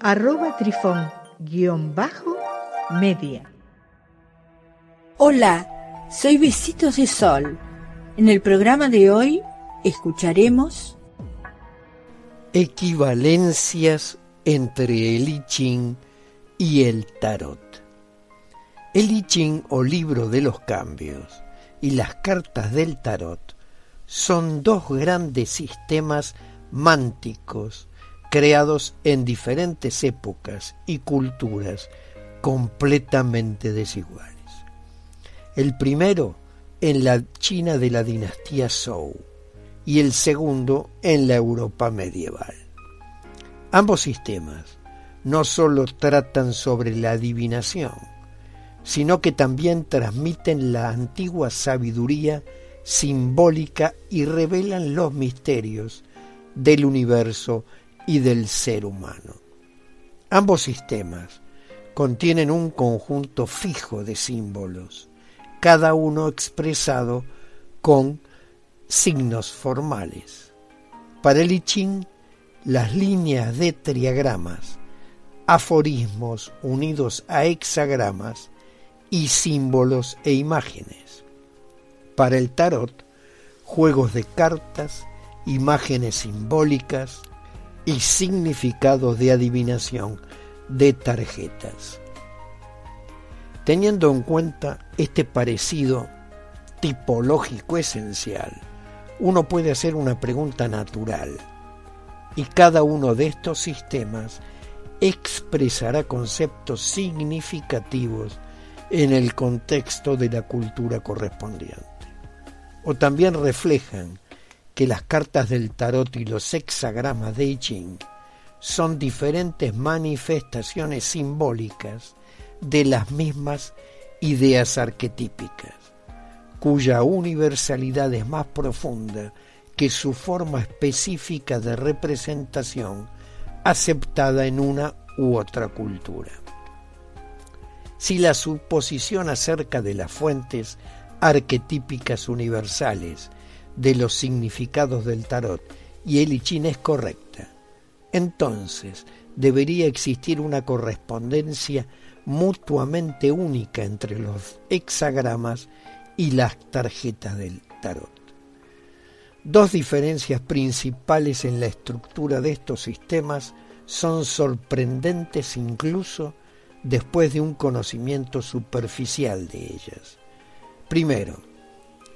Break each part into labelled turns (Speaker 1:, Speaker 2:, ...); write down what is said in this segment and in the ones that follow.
Speaker 1: arroba trifón-media.
Speaker 2: Hola, soy Besitos de Sol. En el programa de hoy escucharemos
Speaker 3: equivalencias entre el I Ching y el Tarot. El I Ching o libro de los cambios y las cartas del Tarot son dos grandes sistemas mánticos creados en diferentes épocas y culturas completamente desiguales. El primero en la China de la dinastía Zhou y el segundo en la Europa medieval. Ambos sistemas no sólo tratan sobre la adivinación, sino que también transmiten la antigua sabiduría simbólica y revelan los misterios del universo y del ser humano. Ambos sistemas contienen un conjunto fijo de símbolos, cada uno expresado con signos formales. Para el I Ching, las líneas de triagramas, aforismos unidos a hexagramas y símbolos e imágenes. Para el tarot, juegos de cartas, imágenes simbólicas, y significados de adivinación de tarjetas. Teniendo en cuenta este parecido tipológico esencial, uno puede hacer una pregunta natural y cada uno de estos sistemas expresará conceptos significativos en el contexto de la cultura correspondiente. O también reflejan que las cartas del tarot y los hexagramas de I Ching son diferentes manifestaciones simbólicas de las mismas ideas arquetípicas, cuya universalidad es más profunda que su forma específica de representación aceptada en una u otra cultura. Si la suposición acerca de las fuentes arquetípicas universales de los significados del tarot y el I es correcta, entonces debería existir una correspondencia mutuamente única entre los hexagramas y las tarjetas del tarot. Dos diferencias principales en la estructura de estos sistemas son sorprendentes incluso después de un conocimiento superficial de ellas. Primero,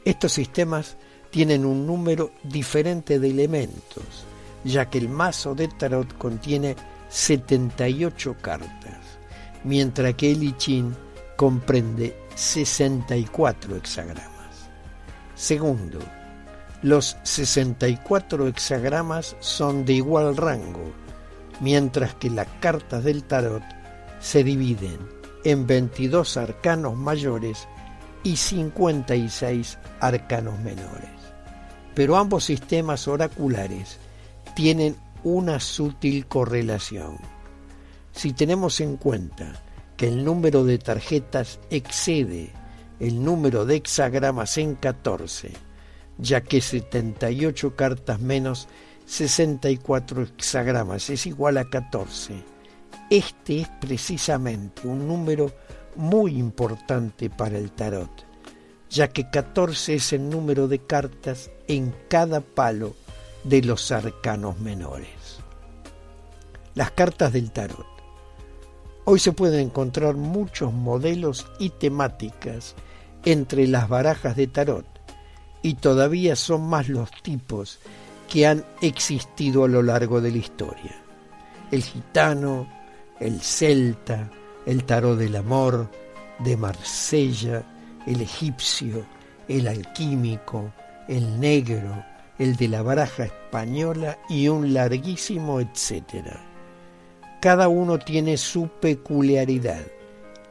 Speaker 3: estos sistemas tienen un número diferente de elementos, ya que el mazo de tarot contiene 78 cartas, mientras que el I Ching comprende 64 hexagramas. Segundo, los 64 hexagramas son de igual rango, mientras que las cartas del tarot se dividen en 22 arcanos mayores y 56 arcanos menores pero ambos sistemas oraculares tienen una sutil correlación. Si tenemos en cuenta que el número de tarjetas excede el número de hexagramas en 14, ya que 78 cartas menos 64 hexagramas es igual a 14, este es precisamente un número muy importante para el tarot ya que 14 es el número de cartas en cada palo de los arcanos menores. Las cartas del tarot. Hoy se pueden encontrar muchos modelos y temáticas entre las barajas de tarot y todavía son más los tipos que han existido a lo largo de la historia. El gitano, el celta, el tarot del amor, de Marsella, el egipcio, el alquímico, el negro, el de la baraja española y un larguísimo etcétera. Cada uno tiene su peculiaridad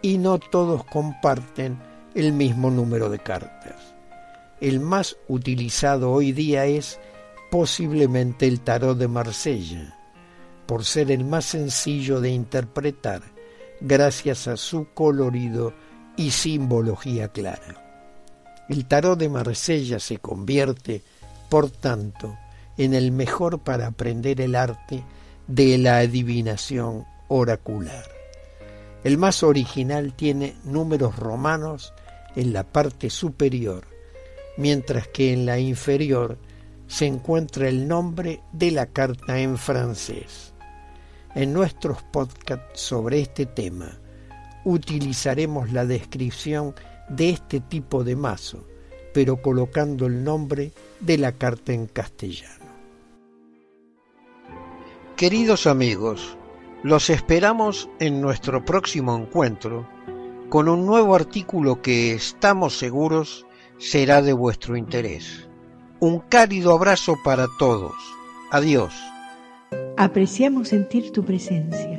Speaker 3: y no todos comparten el mismo número de cartas. El más utilizado hoy día es posiblemente el tarot de Marsella, por ser el más sencillo de interpretar gracias a su colorido y simbología clara. El tarot de Marsella se convierte, por tanto, en el mejor para aprender el arte de la adivinación oracular. El más original tiene números romanos en la parte superior, mientras que en la inferior se encuentra el nombre de la carta en francés. En nuestros podcasts sobre este tema utilizaremos la descripción de este tipo de mazo, pero colocando el nombre de la carta en castellano.
Speaker 4: Queridos amigos, los esperamos en nuestro próximo encuentro con un nuevo artículo que estamos seguros será de vuestro interés. Un cálido abrazo para todos. Adiós.
Speaker 1: Apreciamos sentir tu presencia.